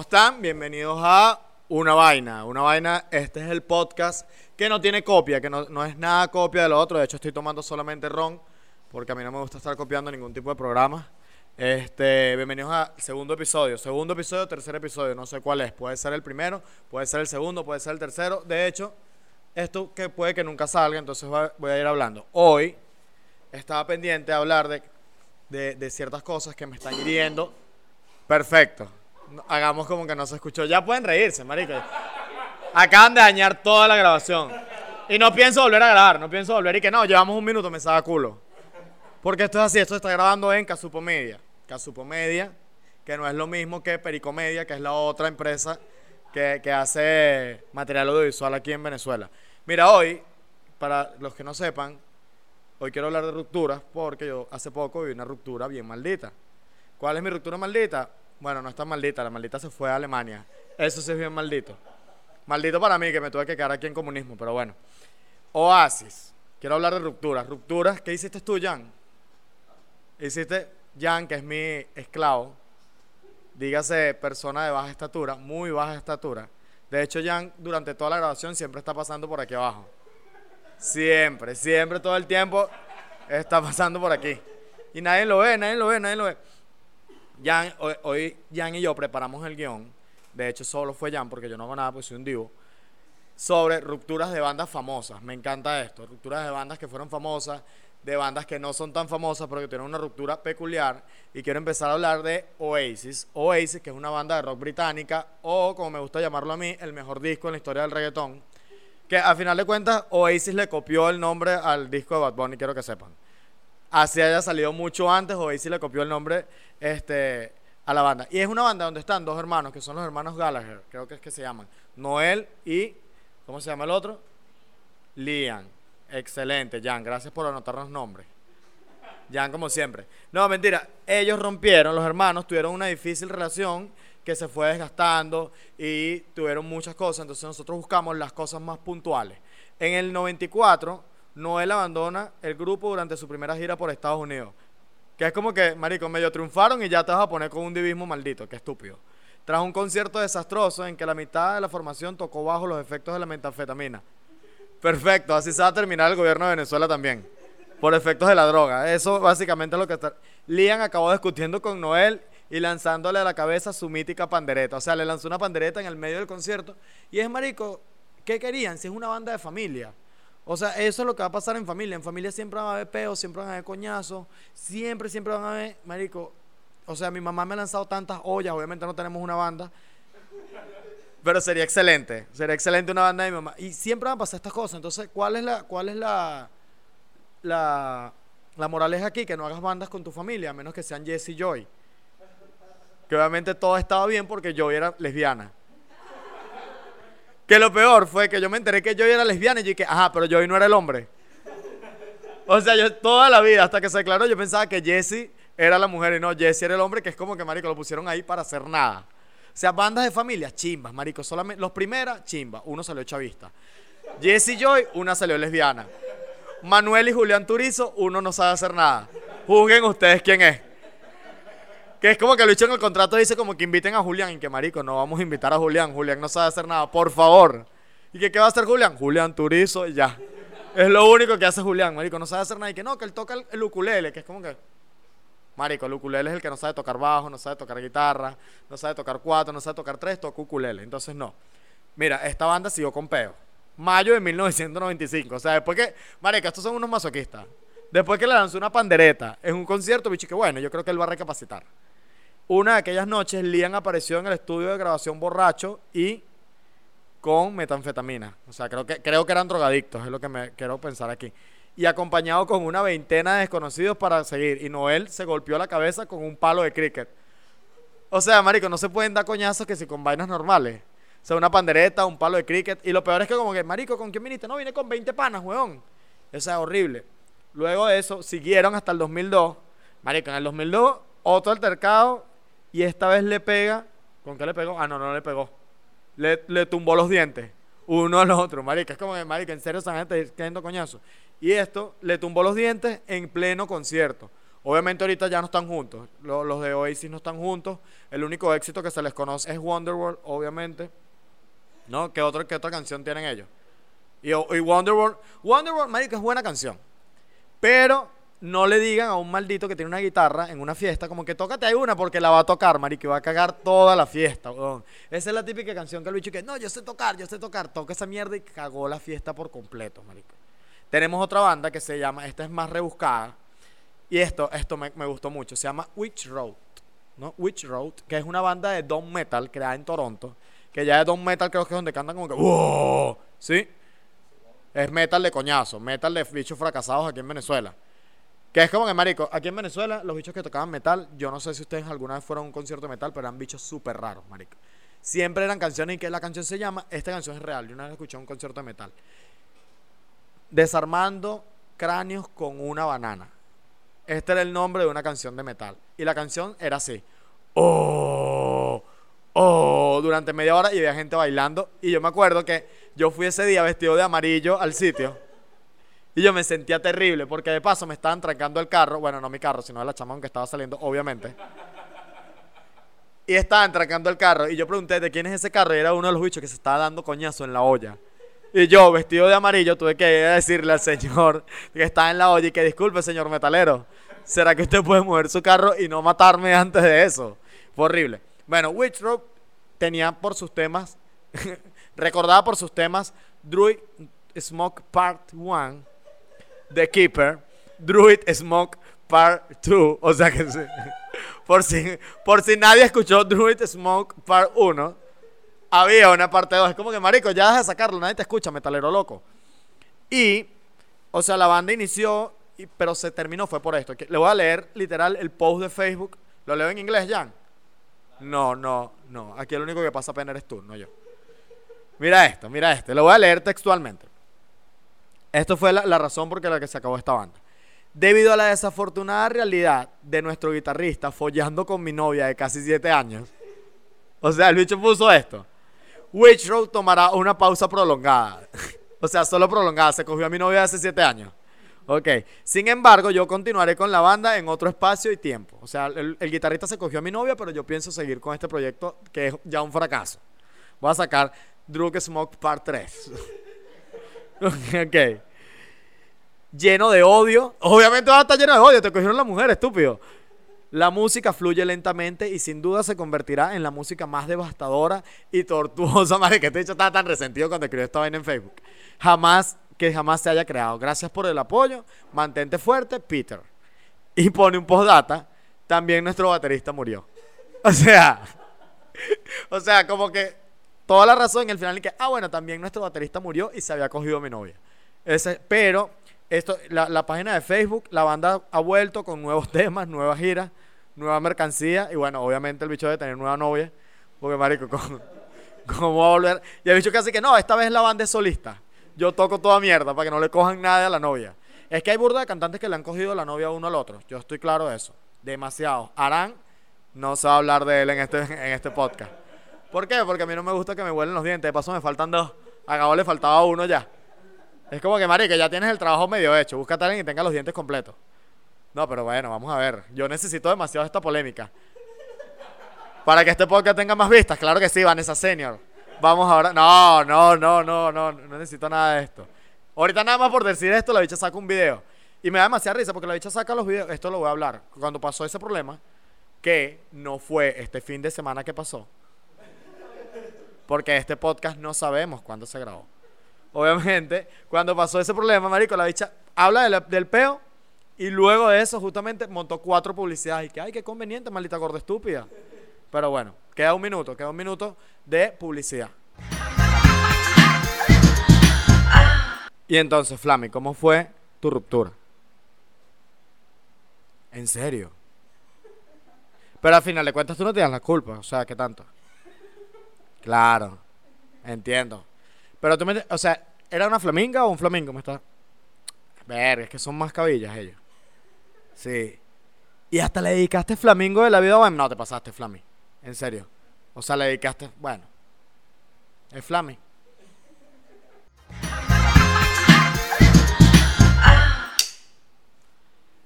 ¿Cómo están? Bienvenidos a Una Vaina. Una Vaina, este es el podcast que no tiene copia, que no, no es nada copia de lo otro. De hecho, estoy tomando solamente ron, porque a mí no me gusta estar copiando ningún tipo de programa. Este, bienvenidos al segundo episodio. Segundo episodio, tercer episodio, no sé cuál es. Puede ser el primero, puede ser el segundo, puede ser el tercero. De hecho, esto que puede que nunca salga, entonces voy a ir hablando. Hoy estaba pendiente de hablar de, de, de ciertas cosas que me están hiriendo. Perfecto. Hagamos como que no se escuchó. Ya pueden reírse, marico. Acaban de dañar toda la grabación. Y no pienso volver a grabar, no pienso volver. Y que no, llevamos un minuto, me saca culo. Porque esto es así, esto está grabando en Casupo Media. Casupo Media, que no es lo mismo que Pericomedia, que es la otra empresa que, que hace material audiovisual aquí en Venezuela. Mira, hoy, para los que no sepan, hoy quiero hablar de rupturas porque yo hace poco vi una ruptura bien maldita. ¿Cuál es mi ruptura maldita? Bueno, no es tan maldita, la maldita se fue a Alemania. Eso sí es bien maldito. Maldito para mí que me tuve que quedar aquí en comunismo, pero bueno. Oasis. Quiero hablar de rupturas. Rupturas, ¿qué hiciste tú, Jan? Hiciste Jan, que es mi esclavo. Dígase persona de baja estatura, muy baja estatura. De hecho, Jan, durante toda la grabación siempre está pasando por aquí abajo. Siempre, siempre, todo el tiempo está pasando por aquí. Y nadie lo ve, nadie lo ve, nadie lo ve. Jan, hoy, Jan y yo preparamos el guion. De hecho, solo fue Jan porque yo no hago nada, pues soy un divo. Sobre rupturas de bandas famosas. Me encanta esto. Rupturas de bandas que fueron famosas, de bandas que no son tan famosas, pero que tienen una ruptura peculiar. Y quiero empezar a hablar de Oasis. Oasis, que es una banda de rock británica, o como me gusta llamarlo a mí, el mejor disco en la historia del reggaetón. Que a final de cuentas, Oasis le copió el nombre al disco de Bad Bunny, quiero que sepan así haya salido mucho antes, Oasis le copió el nombre este, a la banda. Y es una banda donde están dos hermanos, que son los hermanos Gallagher, creo que es que se llaman. Noel y, ¿cómo se llama el otro? Liam. Excelente, Jan, gracias por anotarnos nombres. Jan, como siempre. No, mentira, ellos rompieron, los hermanos tuvieron una difícil relación que se fue desgastando y tuvieron muchas cosas, entonces nosotros buscamos las cosas más puntuales. En el 94, Noel abandona el grupo durante su primera gira por Estados Unidos. Que es como que, marico, medio triunfaron y ya te vas a poner con un divismo maldito, qué estúpido. Tras un concierto desastroso en que la mitad de la formación tocó bajo los efectos de la metanfetamina. Perfecto, así se va a terminar el gobierno de Venezuela también. Por efectos de la droga. Eso básicamente es lo que está. Liam acabó discutiendo con Noel y lanzándole a la cabeza su mítica pandereta. O sea, le lanzó una pandereta en el medio del concierto. Y es marico, ¿qué querían? Si es una banda de familia. O sea, eso es lo que va a pasar en familia. En familia siempre van a haber peos, siempre van a haber coñazos, siempre, siempre van a haber, marico. O sea, mi mamá me ha lanzado tantas ollas, obviamente no tenemos una banda. Pero sería excelente, sería excelente una banda de mi mamá. Y siempre van a pasar estas cosas. Entonces, ¿cuál es la, cuál es la, la, la moraleja aquí? Que no hagas bandas con tu familia, a menos que sean Jess y Joy. Que obviamente todo estaba bien porque Joy era lesbiana. Que lo peor fue que yo me enteré que Joy era lesbiana y yo dije, ajá, pero Joy no era el hombre. O sea, yo toda la vida, hasta que se aclaró, yo pensaba que Jesse era la mujer y no, Jesse era el hombre, que es como que, marico, lo pusieron ahí para hacer nada. O sea, bandas de familia, chimbas, marico. Solamente, los primeras, chimba. Uno salió chavista. Jesse Joy, una salió lesbiana. Manuel y Julián Turizo, uno no sabe hacer nada. Juzguen ustedes quién es. Que es como que lo dicho en el contrato dice como que inviten a Julián y que marico, no vamos a invitar a Julián, Julián no sabe hacer nada, por favor. ¿Y que qué va a hacer Julián? Julián Turizo y ya. Es lo único que hace Julián, marico, no sabe hacer nada y que no, que él toca el, el ukulele, que es como que marico, el ukulele es el que no sabe tocar bajo, no sabe tocar guitarra, no sabe tocar cuatro, no sabe tocar tres, toca ukulele. Entonces no. Mira, esta banda siguió con peo. Mayo de 1995, o sea, después que, marico, estos son unos masoquistas. Después que le lanzó una pandereta en un concierto, bicho, que bueno, yo creo que él va a recapacitar. Una de aquellas noches, Liam apareció en el estudio de grabación borracho y con metanfetamina. O sea, creo que, creo que eran drogadictos, es lo que me quiero pensar aquí. Y acompañado con una veintena de desconocidos para seguir. Y Noel se golpeó la cabeza con un palo de cricket. O sea, marico, no se pueden dar coñazos que si con vainas normales. O sea, una pandereta, un palo de cricket. Y lo peor es que como que, marico, ¿con quién viniste? No, vine con 20 panas, weón. Eso es horrible. Luego de eso, siguieron hasta el 2002. Marico, en el 2002, otro altercado. Y esta vez le pega. ¿Con qué le pegó? Ah, no, no le pegó. Le, le tumbó los dientes. Uno al otro, marica. Es como que, marica, en serio esa gente coñazo. Y esto le tumbó los dientes en pleno concierto. Obviamente ahorita ya no están juntos. Lo- Los, de Oasis no están juntos. El único éxito que se les conoce es Wonderworld, obviamente. ¿No? ¿Qué, otro, qué otra canción tienen ellos? Y, y Wonderworld. Wonderworld, marico, es buena canción. Pero no le digan a un maldito que tiene una guitarra en una fiesta como que tócate ahí una porque la va a tocar, marico, y va a cagar toda la fiesta, weón. Esa es la típica canción que el bicho que, no, yo sé tocar, yo sé tocar, toca esa mierda y cagó la fiesta por completo, marico. Tenemos otra banda que se llama, esta es más rebuscada, y esto, esto me, gustó mucho, se llama Witch Road, ¿no? Witch Road, que es una banda de Doom Metal creada en Toronto, que ya de Doom Metal creo que es donde cantan como que, ¡wow! ¿Sí? Es metal de coñazo, metal de bichos fracasados aquí en Venezuela. Que es como que, marico, aquí en Venezuela, los bichos que tocaban metal, yo no sé si ustedes alguna vez fueron a un concierto de metal, pero eran bichos súper raros, marico. Siempre eran canciones y que la canción se llama, esta canción es real, yo una vez escuché un concierto de metal. Desarmando cráneos con una banana. Este era el nombre de una canción de metal. Y la canción era así. Oh, oh, durante media hora y había gente bailando. Y yo me acuerdo que yo fui ese día vestido de amarillo al sitio. Y yo me sentía terrible porque de paso me estaban trancando el carro. Bueno, no mi carro, sino la chamón que estaba saliendo, obviamente. Y estaban trancando el carro. Y yo pregunté de quién es ese carro. Era uno de los bichos que se estaba dando coñazo en la olla. Y yo, vestido de amarillo, tuve que decirle al señor que estaba en la olla y que disculpe, señor metalero. ¿Será que usted puede mover su carro y no matarme antes de eso? Fue horrible. Bueno, Witch Rope tenía por sus temas, recordada por sus temas, Druid Smoke Part 1, The Keeper, Druid Smoke Part 2, o sea que por si, por si nadie escuchó Druid Smoke Part 1, había una parte 2. Es como que, marico, ya deja de sacarlo, nadie te escucha, metalero loco. Y, o sea, la banda inició, y- pero se terminó, fue por esto. le voy a leer literal el post de Facebook. ¿Lo leo en inglés, Jan? No, no, no. Aquí el único que pasa pena eres tú, no yo. Mira esto, mira esto. Lo voy a leer textualmente. Esto fue la, la razón por la que se acabó esta banda. Debido a la desafortunada realidad de nuestro guitarrista follando con mi novia de casi 7 años. O sea, el bicho puso esto. Witch Road tomará una pausa prolongada. o sea, solo prolongada. Se cogió a mi novia hace 7 años. Ok. Sin embargo, yo continuaré con la banda en otro espacio y tiempo. O sea, el, el guitarrista se cogió a mi novia, pero yo pienso seguir con este proyecto que es ya un fracaso. Voy a sacar Drug Smoke Part 3. ok. Lleno de odio. Obviamente va a lleno de odio. Te cogieron la mujer, estúpido. La música fluye lentamente y sin duda se convertirá en la música más devastadora y tortuosa. Madre, que este hecho estaba tan resentido cuando escribió esta vaina en Facebook. Jamás, que jamás se haya creado. Gracias por el apoyo. Mantente fuerte, Peter. Y pone un postdata. También nuestro baterista murió. O sea, o sea, como que toda la razón en el final que, ah, bueno, también nuestro baterista murió y se había cogido mi novia. Ese, pero esto, la, la página de Facebook, la banda ha vuelto con nuevos temas, nuevas giras, nueva mercancía y bueno, obviamente el bicho debe tener nueva novia, porque marico, ¿cómo, cómo va a volver? Y el bicho casi que no, esta vez la banda es solista. Yo toco toda mierda para que no le cojan nada a la novia. Es que hay burda de cantantes que le han cogido la novia uno al otro. Yo estoy claro de eso. Demasiado. Arán, no se va a hablar de él en este, en este podcast. ¿Por qué? Porque a mí no me gusta que me huelen los dientes. De paso me faltan dos. A Gabo le faltaba uno ya. Es como que, marica, ya tienes el trabajo medio hecho. Búscate a alguien que tenga los dientes completos. No, pero bueno, vamos a ver. Yo necesito demasiado esta polémica. Para que este podcast tenga más vistas. Claro que sí, Vanessa Senior. Vamos ahora. No, no, no, no, no. No necesito nada de esto. Ahorita nada más por decir esto, la bicha saca un video. Y me da demasiada risa porque la bicha saca los videos. Esto lo voy a hablar. Cuando pasó ese problema, que no fue este fin de semana que pasó. Porque este podcast no sabemos cuándo se grabó. Obviamente, cuando pasó ese problema, marico, la bicha habla del, peo y luego de eso justamente montó cuatro publicidades. Y que, ay, qué conveniente, maldita gorda estúpida. Pero bueno, queda un minuto, queda un minuto de publicidad. Y entonces, Flami, ¿cómo fue tu ruptura? ¿En serio? Pero al final de cuentas tú no tienes la culpa, o sea, ¿qué tanto? Claro, entiendo. Pero tú me... O sea, ¿era una flaminga o un flamingo? Me está... Ver, es que son más cabillas ellos. Sí. Y hasta le dedicaste flamingo de la vida. Bueno, no te pasaste, Flami. En serio. O sea, le dedicaste. Bueno. Es Flami.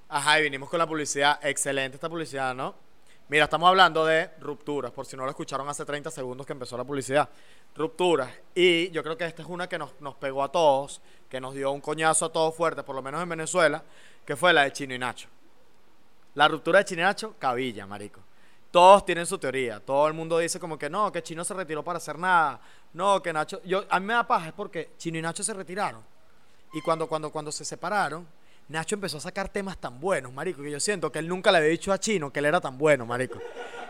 Ajá, y vinimos con la publicidad. Excelente esta publicidad, ¿no? Mira, estamos hablando de rupturas, por si no lo escucharon hace 30 segundos que empezó la publicidad. Rupturas. Y yo creo que esta es una que nos, nos pegó a todos, que nos dio un coñazo a todos fuerte, por lo menos en Venezuela, que fue la de Chino y Nacho. La ruptura de Chino y Nacho, cabilla, marico. Todos tienen su teoría. Todo el mundo dice como que no, que Chino se retiró para hacer nada. No, que Nacho... Yo, a mí me da paja, es porque Chino y Nacho se retiraron. Y cuando, cuando, cuando se separaron, Nacho empezó a sacar temas tan buenos, marico, que yo siento que él nunca le había dicho a Chino que él era tan bueno, marico.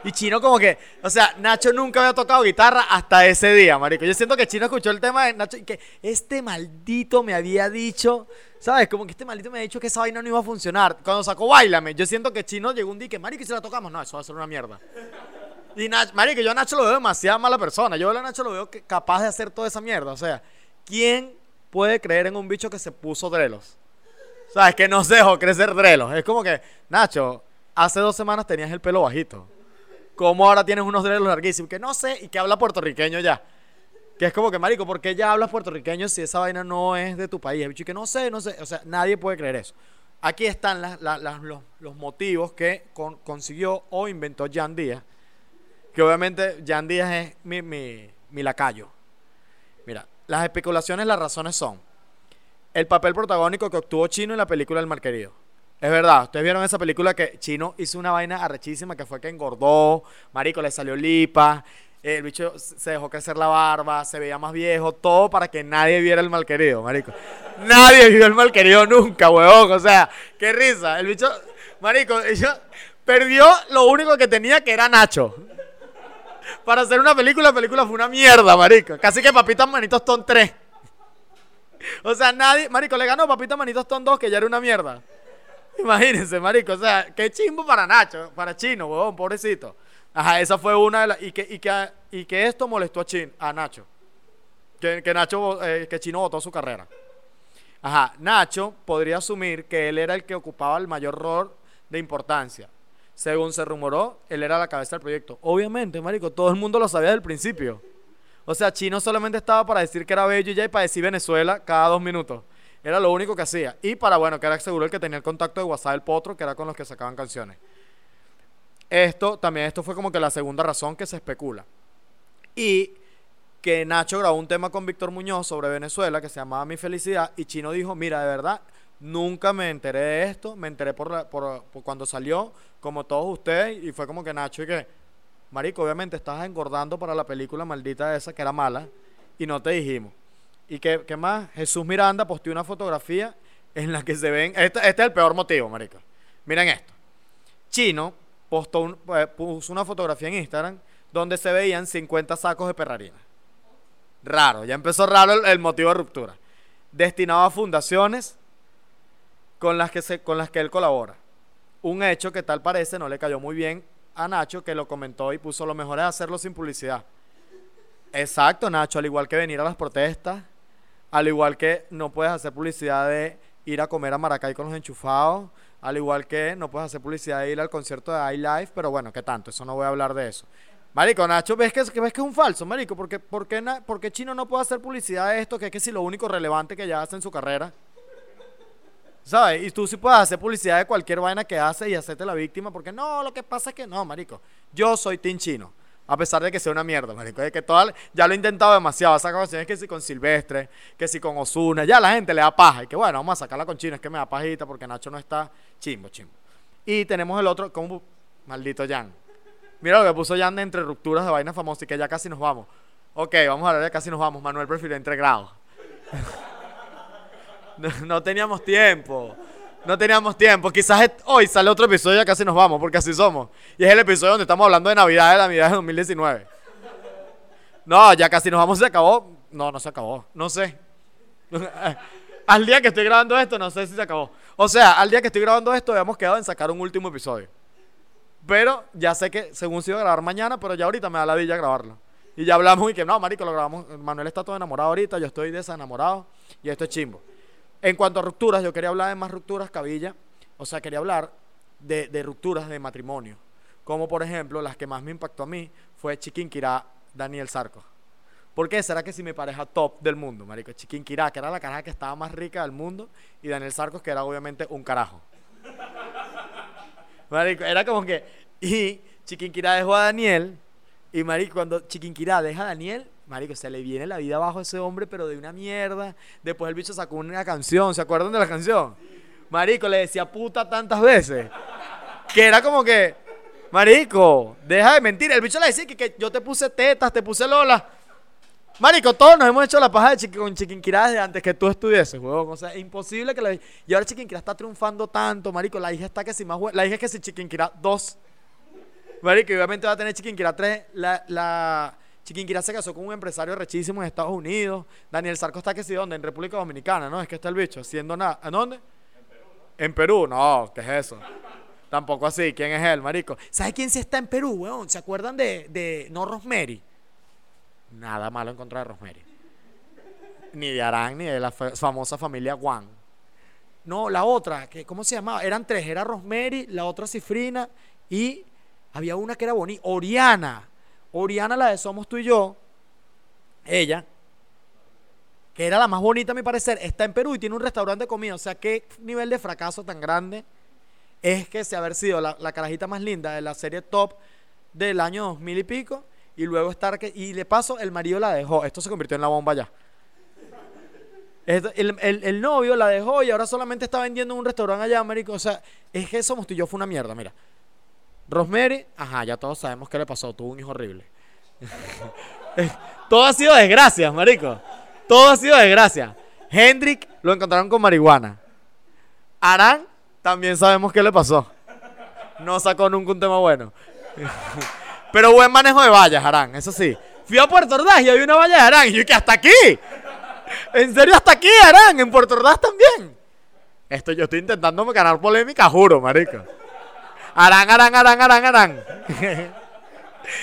Y Chino como que, o sea, Nacho nunca había tocado guitarra hasta ese día, marico. Yo siento que Chino escuchó el tema de Nacho y que este maldito me había dicho, ¿sabes? Como que este maldito me ha dicho que esa vaina no iba a funcionar. Cuando sacó Bailame, yo siento que Chino llegó un día y que, marico, ¿y si la tocamos? No, eso va a ser una mierda. Y Nacho, marico, yo a Nacho lo veo demasiado mala persona. Yo a Nacho lo veo capaz de hacer toda esa mierda. O sea, ¿quién puede creer en un bicho que se puso drelos? ¿Sabes? Que no se dejó crecer drelos. Es como que, Nacho, hace dos semanas tenías el pelo bajito. ¿Cómo ahora tienes unos drelos larguísimos? Que no sé, y que habla puertorriqueño ya. Que es como que, marico, ¿por qué ya hablas puertorriqueño si esa vaina no es de tu país? Y que no sé, no sé. O sea, nadie puede creer eso. Aquí están las- los, motivos que con- consiguió o inventó Jan Díaz. Que obviamente Jan Díaz es mi, mi, mi lacayo. Mira, las especulaciones, las razones son el papel protagónico que obtuvo Chino en la película El Malquerido. Es verdad, ustedes vieron esa película que Chino hizo una vaina arrechísima que fue que engordó, marico, le salió lipa, el bicho se dejó crecer la barba, se veía más viejo, todo para que nadie viera el malquerido, marico. Nadie vio el malquerido nunca, huevón, o sea, qué risa. El bicho, marico, perdió lo único que tenía que era Nacho. Para hacer una película, la película fue una mierda, marico. Casi que Papitas Manitos Ton 3. O sea, nadie, marico, le ganó Papita Manitos Ton 2, que ya era una mierda. Imagínense, marico, o sea, qué chimbo para Nacho, para Chino, huevón, pobrecito. Ajá, esa fue una de las, y que, y que, y que esto molestó a, Chin, a Nacho. Que, que Nacho, eh, que Chino votó su carrera. Ajá, Nacho podría asumir que él era el que ocupaba el mayor rol de importancia. Según se rumoró, él era la cabeza del proyecto. Obviamente, marico, todo el mundo lo sabía desde el principio. O sea, Chino solamente estaba para decir que era bello y ya y para decir Venezuela cada dos minutos. Era lo único que hacía. Y para, bueno, que era seguro el que tenía el contacto de WhatsApp del Potro, que era con los que sacaban canciones. Esto, también esto fue como que la segunda razón que se especula. Y que Nacho grabó un tema con Víctor Muñoz sobre Venezuela que se llamaba Mi Felicidad y Chino dijo, mira, de verdad, nunca me enteré de esto, me enteré por, cuando salió, como todos ustedes, y fue como que Nacho y que, Marico, obviamente estabas engordando para la película maldita esa que era mala y no te dijimos. ¿Y qué, más? Jesús Miranda posteó una fotografía en la que se ven. Este, este es el peor motivo, Marico. Miren esto. Chino postó eh, puso una fotografía en Instagram donde se veían 50 sacos de perrarina. Raro, ya empezó raro el, el motivo de ruptura. Destinado a fundaciones con las, que se, con las que él colabora. Un hecho que tal parece no le cayó muy bien a Nacho, que lo comentó y puso lo mejor es hacerlo sin publicidad. Exacto, Nacho, al igual que venir a las protestas, al igual que no puedes hacer publicidad de ir a comer a Maracay con los enchufados, al igual que no puedes hacer publicidad de ir al concierto de iLife, pero bueno, ¿qué tanto? Eso no voy a hablar de eso. Marico, Nacho, ¿ves que, es- que ves que es un falso, marico? ¿Por qué, por qué Chino no puede hacer publicidad de esto, que es que si lo único relevante que ya hace en su carrera? ¿Sabes? Y tú sí puedes hacer publicidad de cualquier vaina que hace y hacerte la víctima, porque no, lo que pasa es que no, marico. Yo soy Team Chino, a pesar de que sea una mierda, marico. De que toda, ya lo he intentado demasiado. Saca canciones que si con Silvestre, que si con Osuna, ya la gente le da paja. Y que bueno, vamos a sacarla con Chino, es que me da pajita porque Nacho no está chimbo, chimbo. Y tenemos el otro, como maldito Jan. Mira lo que puso Jan de entre rupturas de vainas famosas y que ya casi nos vamos. Ok, vamos a hablar de casi nos vamos. Manuel prefirió entre grados. No, teníamos tiempo. No teníamos tiempo. Quizás hoy sale otro episodio y ya casi nos vamos, porque así somos. Y es el episodio donde estamos hablando de Navidad, de la Navidad de 2019. No, ya casi nos vamos, se acabó. No, no se acabó. No sé. al día que estoy grabando esto, no sé si se acabó. O sea, al día que estoy grabando esto, habíamos quedado en sacar un último episodio. Pero ya sé que según se iba a grabar mañana, pero ya ahorita me da la villa grabarlo. Y ya hablamos y que no, marico, lo grabamos. Manuel está todo enamorado ahorita, yo estoy desenamorado y esto es chimbo. En cuanto a rupturas, yo quería hablar de más rupturas cabilla. O sea, quería hablar de, rupturas de matrimonio. Como por ejemplo, las que más me impactó a mí fue Chiquinquirá, Daniel Sarco. ¿Por qué? ¿Será que si mi pareja top del mundo, marico? Chiquinquirá, que era la caraja que estaba más rica del mundo, y Daniel Sarcos, que era obviamente un carajo. Marico, era como que. Y Chiquinquirá dejó a Daniel. Y Marico, cuando Chiquinquirá deja a Daniel, Marico, se le viene la vida abajo a ese hombre, pero de una mierda. Después el bicho sacó una canción. ¿Se acuerdan de la canción? Marico, le decía puta tantas veces. Que era como que. Marico, deja de mentir. El bicho le decía que, que yo te puse tetas, te puse Lola. Marico, todos nos hemos hecho la paja de chiqui, con Chiquinquirá desde antes que tú estuvieses, huevón. O sea, es imposible que la... Y ahora Chiquinquirá está triunfando tanto, marico. La hija está que si más... La hija es que si Chiquinquirá 2. Marico, obviamente va a tener Chiquinquirá 3. La, la... Chiquinquirá se casó con un empresario rechísimo en Estados Unidos. Daniel Sarco está que si dónde, en República Dominicana, ¿no? Es que está el bicho haciendo nada. ¿En dónde? En Perú. No, ¿qué es eso? Tampoco así. ¿Quién es él, marico? ¿Sabes quién sí está en Perú, weón? ¿Se acuerdan de, de No Rosemary? Nada malo en contra de Rosemary. Ni de Arán, ni de la fa- famosa familia Juan. No, la otra, que, ¿cómo se llamaba? Eran tres, era Rosemary, la otra Cifrina y había una que era bonita, Oriana. Oriana, la de Somos tú y yo, ella, que era la más bonita a mi parecer, está en Perú y tiene un restaurante de comida. O sea, qué nivel de fracaso tan grande es que se haber sido la, carajita más linda de la serie top del año 2000 y pico y luego estar que y de paso el marido la dejó. Esto se convirtió en la bomba ya. El novio la dejó y ahora solamente está vendiendo en un restaurante allá marico o sea es que somos tú y yo fue una mierda mira Rosemary ajá ya todos sabemos qué le pasó tuvo un hijo horrible todo ha sido desgracia marico todo ha sido desgracia Hendrik lo encontraron con marihuana Arán también sabemos qué le pasó no sacó nunca un tema bueno pero buen manejo de vallas, Arán, eso sí. Fui a Puerto Ordaz y había una valla de Arán. Y yo que hasta aquí. En serio, hasta aquí, Arán. En Puerto Ordaz también. Esto yo estoy intentando ganar polémica, juro, marico. Arán, Arán, Arán, Arán, Arán.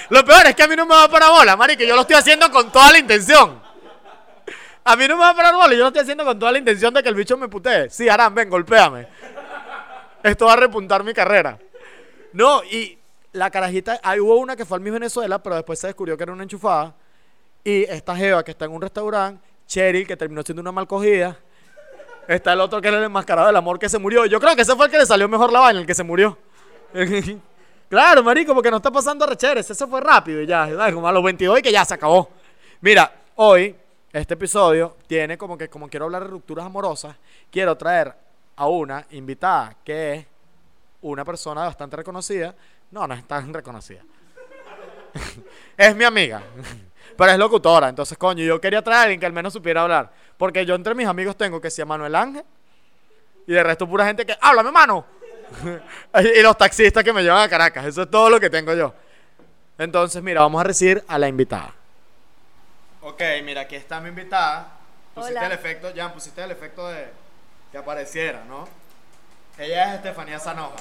Lo peor es que a mí no me va a parar bola, marico. Yo lo estoy haciendo con toda la intención. A mí no me va a parar bola. Yo lo estoy haciendo con toda la intención de que el bicho me putee. Sí, Arán, ven, golpéame. Esto va a repuntar mi carrera. No, y la carajita, ahí hubo una que fue al Miss Venezuela, pero después se descubrió que era una enchufada. Y esta Jeva que está en un restaurante, Cheryl, que terminó siendo una mal cogida. Está el otro que era el enmascarado del amor que se murió. Yo creo que ese fue el que le salió mejor la vaina, el que se murió. claro, marico, porque no está pasando recheres. Ese fue rápido y ya, como a los 22 y que ya se acabó. Mira, hoy, este episodio tiene como que, como quiero hablar de rupturas amorosas, quiero traer a una invitada que es una persona bastante reconocida. No, no es tan reconocida. es mi amiga. Pero es locutora. Entonces, coño, yo quería traer a alguien que al menos supiera hablar. Porque yo entre mis amigos tengo que se llama Manuel Ángel. Y de resto pura gente que, háblame, mano. y los taxistas que me llevan a Caracas. Eso es todo lo que tengo yo. Entonces, mira, vamos a recibir a la invitada. Ok, mira, aquí está mi invitada. Pusiste Hola. el efecto, ya pusiste el efecto de que apareciera, ¿no? Ella es Estefanía Sanoja.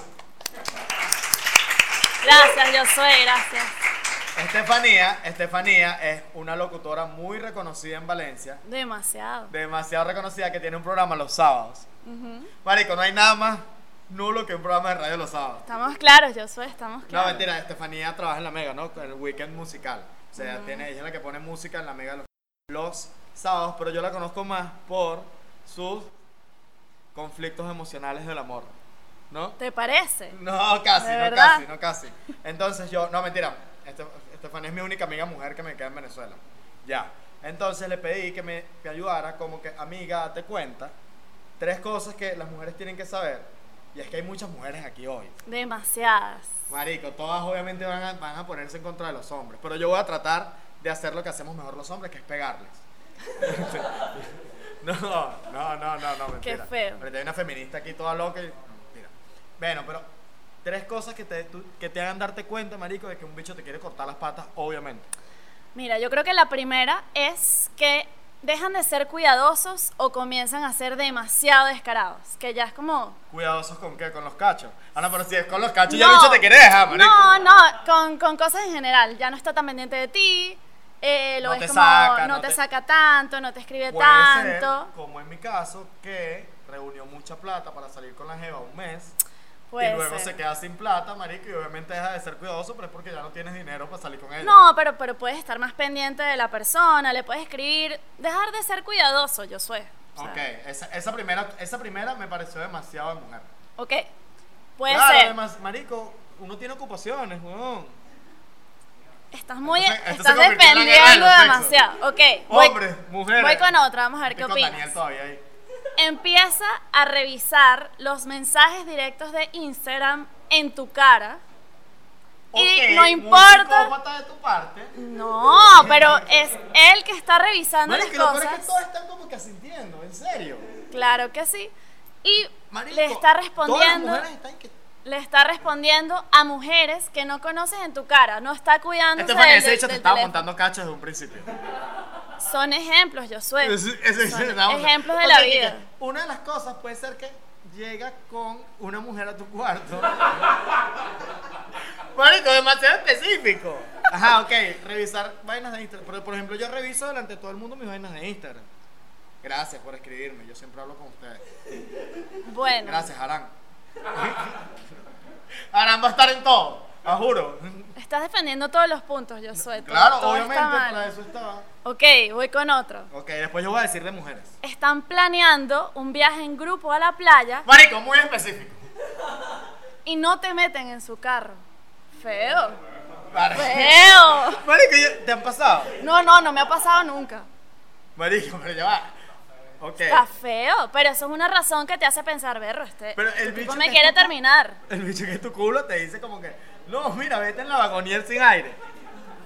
Gracias, yo soy, gracias. Estefanía, Estefanía es una locutora muy reconocida en Valencia, Demasiado. demasiado reconocida que tiene un programa los sábados. Marico, no hay nada más nulo que un programa de radio los sábados. Estamos claros, yo soy, estamos No, claros. mentira, Estefanía trabaja en la Mega, ¿no? Con el weekend musical. O sea, tiene, ella es la que pone música en la Mega los, los sábados, pero yo la conozco más por sus conflictos emocionales del amor, ¿no? ¿Te parece? No, casi, ¿De no verdad? casi, no casi. Entonces yo, no, mentira, Este- Estefanía es mi única amiga mujer que me queda en Venezuela. Ya. Entonces le pedí que me, me ayudara como que, amiga, date cuenta, tres cosas que las mujeres tienen que saber. Y es que hay muchas mujeres aquí hoy. Demasiadas. Marico, todas obviamente van a, van a ponerse en contra de los hombres. Pero yo voy a tratar de hacer lo que hacemos mejor los hombres, que es pegarles. no, no, no, no, no, mentira. feo. Pero hay una feminista aquí toda loca y... mentira. Bueno, pero tres cosas que te, tú- que te hagan darte cuenta, marico, de que un bicho te quiere cortar las patas, obviamente. Mira, yo creo que la primera es que dejan de ser cuidadosos o comienzan a ser demasiado descarados. Que ya es como. Cuidadosos con qué, con los cachos. Ah, no, pero si es con los cachos, ya bicho te quiere dejar, marico. No, no, con, con cosas en general. Ya no está tan pendiente de ti. eh, lo No ves te como saca, no, no te, te- saca tanto, no te escribe Puede tanto. ser, como en mi caso, que reunió mucha plata para salir con la jeva un mes. Puede y luego ser. se queda sin plata, marico, y obviamente deja de ser cuidadoso, pero es porque ya no tienes dinero para salir con ella. No, pero, pero puedes estar más pendiente de la persona, le puedes escribir, dejar de ser cuidadoso, yo soy. O sea, Ok, esa, esa primera, esa primera me pareció demasiado de mujer. Ok. Puede Claro, ser. además, marico, uno tiene ocupaciones, weón. Estás muy. Esto estás se convirtió en la guerra de defendiendo los sexos. demasiado. Ok. voy- Hombres, mujeres. Voy con otra, vamos a ver qué con opinas. Daniel todavía ahí. Empieza a revisar los mensajes directos de Instagram en tu cara. Y Ok, no importa. psicópata de tu parte. No, pero es él que está revisando Marico, las lo peor es que cosas. todos están como que asintiendo, en serio. Claro que sí. Y Marico, le está respondiendo. mujeres están que... Le está respondiendo a mujeres que no conoces en tu cara. No está cuidándose Este del- ese hecho te estaba montando cachos desde un principio. Son ejemplos, yo Son montando. ejemplos de O la sea, vida. que Una de las cosas puede ser que llega con una mujer a tu cuarto. Marico, demasiado específico. Ajá, ok, revisar vainas de Instagram. Pero, por ejemplo, yo reviso delante de todo el mundo mis vainas de Instagram. Gracias por escribirme, yo siempre hablo con ustedes. Bueno, Gracias, Arán. Arán va a estar en todo, a juro. estás defendiendo todos los puntos, yo soy. Claro, todo obviamente, para eso estaba. Ok, voy con otro. Ok, después yo voy a decir de mujeres. Están planeando un viaje en grupo a la playa Marico, muy específico. y no te meten en su carro. Feo. Marico, Feo. Marico, ¿ya- ¿te han pasado? No, no, no me ha pasado nunca. Marico, pero ya va. Ok. Está feo, pero eso es una razón que te hace pensar, berro, este Pero el bicho me quiere terminar. El bicho que es tu culo te dice como que, no, mira, vete en la vagonier sin aire.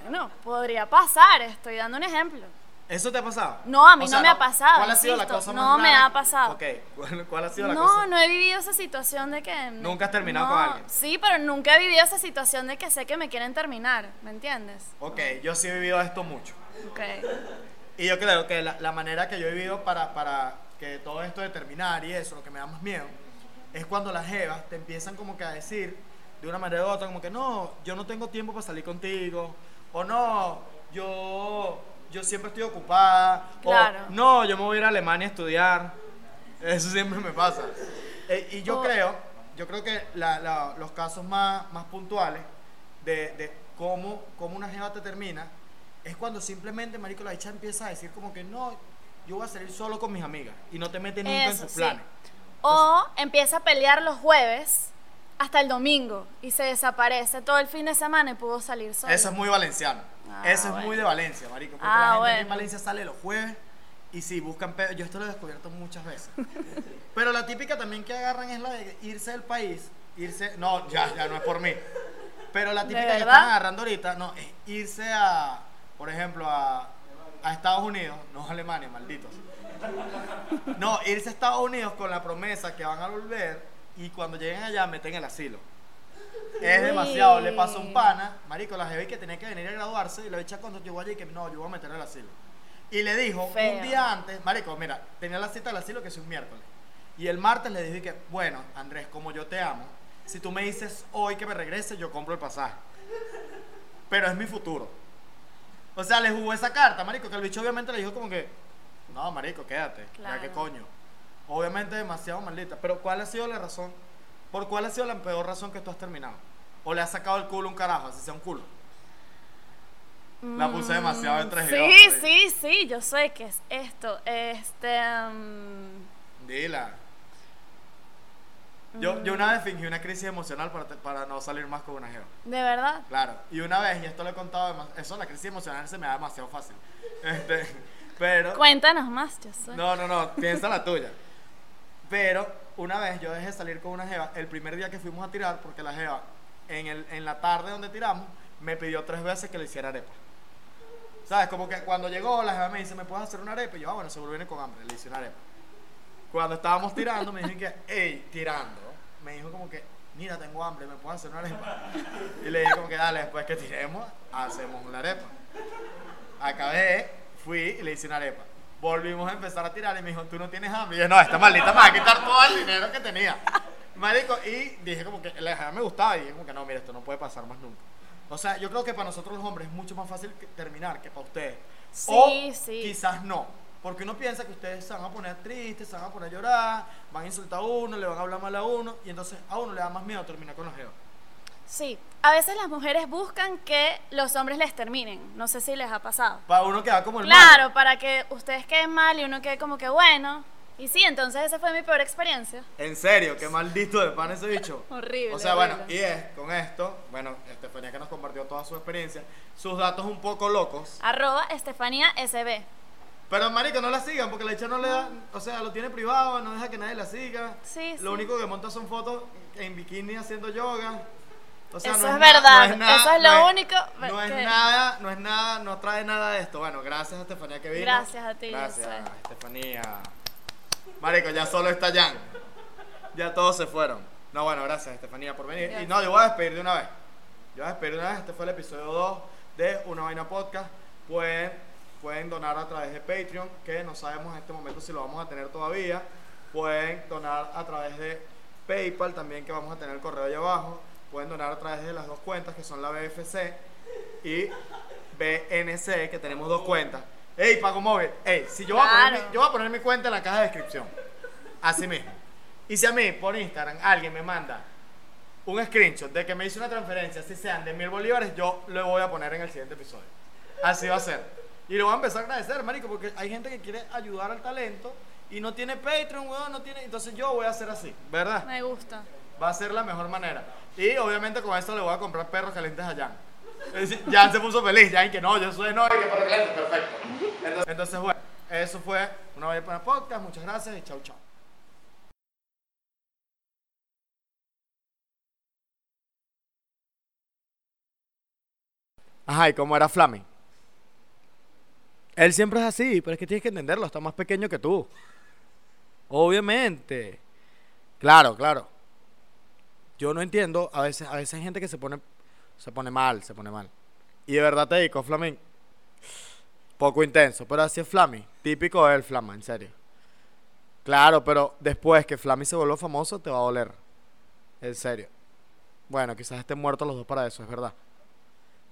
Bueno, podría pasar, estoy dando un ejemplo. ¿Eso te ha pasado? No, a mí O no sea, me ha pasado, ¿Cuál ha sido la insisto, cosa no más me rara? ha pasado. Ok, ¿cuál, cuál ha sido la No, cosa? no he vivido esa situación de que... ¿Nunca has terminado no, con alguien? Sí, pero nunca he vivido esa situación de que sé que me quieren terminar, ¿me entiendes? Ok, yo sí he vivido esto mucho. Ok. Y yo creo que la, la manera que yo he vivido para, para que todo esto de terminar y eso, lo que me da más miedo, es cuando las jevas te empiezan como que a decir de una manera u otra, como que no, yo no tengo tiempo para salir contigo, o no, yo, yo siempre estoy ocupada, Claro. o no, yo me voy a ir a Alemania a estudiar. Eso siempre me pasa. Eh, y yo creo, yo creo que la- la- los casos más, más puntuales de, de cómo, cómo una jeva te termina es cuando simplemente, marico, la dicha empieza a decir como que no, yo voy a salir solo con mis amigas y no te mete nunca en sus sí. planes. O empieza a pelear los jueves hasta el domingo y se desaparece todo el fin de semana y pudo salir solo. Eso es muy valenciano. Ah, Eso es muy de Valencia, marico. Porque Ah, la gente bueno. en Valencia sale los jueves y sí, buscan pedo. Yo esto lo he descubierto muchas veces. Pero la típica también que agarran es la de irse del país. Irse. No, ya, ya no es por mí. Pero la típica que están agarrando ahorita, no, es irse a, por ejemplo, a, a Estados Unidos, no a Alemania, malditos. No, irse a Estados Unidos con la promesa que van a volver y cuando lleguen allá meten el asilo. Es demasiado. Le pasó un pana, marico, la jevi que tenía que venir a graduarse y la bicha cuando llegó allí que no, yo voy a meter el asilo. Y le dijo Feo. un día antes, marico, mira, tenía la cita del asilo que es un miércoles. Y el martes le dije que, bueno, Andrés, como yo te amo, si tú me dices hoy que me regrese, yo compro el pasaje. Pero es mi futuro. O sea, le jugó esa carta, marico, que el bicho obviamente le dijo como que, no, marico, quédate. Ya Claro. qué coño. Obviamente demasiado maldita. Pero ¿cuál ha sido la razón? ¿Por cuál ha sido la peor razón que tú has terminado? ¿O le has sacado el culo a un carajo, así sea un culo? La puse demasiado en tres Sí, sí, sí, yo sé que es esto. Este. mm, Dila. Yo, yo una vez fingí una crisis emocional para, te- para no salir más con una jeva. ¿De verdad? Claro. Y una vez, y esto lo he contado, demas- eso la crisis emocional se me da demasiado fácil. Este, pero... Cuéntanos más, yo sé. No, no, no, piensa la tuya. Pero una vez yo dejé salir con una jeva el primer día que fuimos a tirar, porque la jeva en, el, en la tarde donde tiramos me pidió tres veces que le hiciera arepa. ¿Sabes? Como que cuando llegó la jeva me dice, ¿me puedes hacer una arepa? Y yo, ah, bueno, seguro viene con hambre, le hice una arepa. Cuando estábamos tirando me dijo que, hey, tirando, me dijo como que, mira, tengo hambre, ¿me puedes hacer una arepa? Y le dije como que, dale, después que tiremos, hacemos una arepa. Acabé, fui y le hice una arepa. Volvimos a empezar a tirar y me dijo, tú no tienes hambre. Y yo, no, esta maldita me va a quitar todo el dinero que tenía. Marico, y dije como que la me gustaba y dije como que no, mira, esto no puede pasar más nunca. O sea, yo creo que para nosotros los hombres es mucho más fácil que- terminar que para ustedes. Sí, o sí. quizás no. Porque uno piensa que ustedes se van a poner tristes, se van a poner a llorar, van a insultar a uno, le van a hablar mal a uno, y entonces a uno le da más miedo terminar con la jeva. Sí, a veces las mujeres buscan que los hombres les terminen. No sé si les ha pasado. Para uno queda como el Claro, malo. para que ustedes queden mal y uno quede como que bueno. Y sí, entonces esa fue mi peor experiencia. En serio, qué maldito de pan ese bicho. Horrible, O sea, bueno, horrible. y es con esto, bueno, Estefanía que nos compartió toda su experiencia, sus datos un poco locos. Arroba Estefanía SB. Pero marico, no la sigan porque la hecha no le da, o sea, lo tiene privado, no deja que nadie la siga. Sí, Lo sí. único que monta son fotos en bikini haciendo yoga. O sea, Eso no es verdad, no nada- eso es no lo único No es que- nada, no es nada, no trae nada de esto. Bueno, gracias a Estefanía que vino. Gracias a ti, Gracias. Estefanía. Marico, ya solo está Jan. Ya todos se fueron. No, bueno, gracias Estefanía por venir. Y no, yo voy a despedir de una vez. Yo voy a despedir de una vez. Este fue el episodio 2 de Una Vaina Podcast. Pueden, pueden donar a través de Patreon, que no sabemos en este momento si lo vamos a tener todavía. Pueden donar a través de PayPal también, que vamos a tener el correo ahí abajo. Pueden donar a través de las dos cuentas, que son la BFC y BNC, que tenemos dos cuentas. Ey, pago móvil. Ey, si yo voy, a poner mi, yo voy a poner mi cuenta en la caja de descripción. Así mismo. Y si a mí, por Instagram, alguien me manda un screenshot de que me hizo una transferencia, si sean de mil bolívares, yo lo voy a poner en el siguiente episodio. Así va a ser. Y lo voy a empezar a agradecer, marico, porque hay gente que quiere ayudar al talento y no tiene Patreon, weón, no tiene... Entonces yo voy a hacer así, ¿verdad? Me gusta. Va a ser la mejor manera. Y obviamente con esto le voy a comprar perros calientes a Jan. Jan se puso feliz, Jan que no, yo soy no, que perros calientes, perfecto. Entonces, bueno, eso fue una vez para podcast. Muchas gracias y chau, chau. Ajá, ¿y cómo era Flammy? Él siempre es así, pero es que tienes que entenderlo, está más pequeño que tú. Obviamente. Claro, claro. Yo no entiendo, a veces, a veces hay gente que se pone, se pone mal, se pone mal. Y de verdad te digo, Flaming, poco intenso, pero así es Flammy, típico del Flama, en serio. Claro, pero después que Flammy se volvió famoso, te va a doler. En serio. Bueno, quizás estén muertos los dos para eso, es verdad.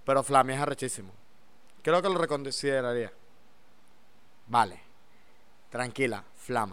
Pero Flammy es arrechísimo. Creo que lo reconsideraría. Vale. Tranquila, Flama.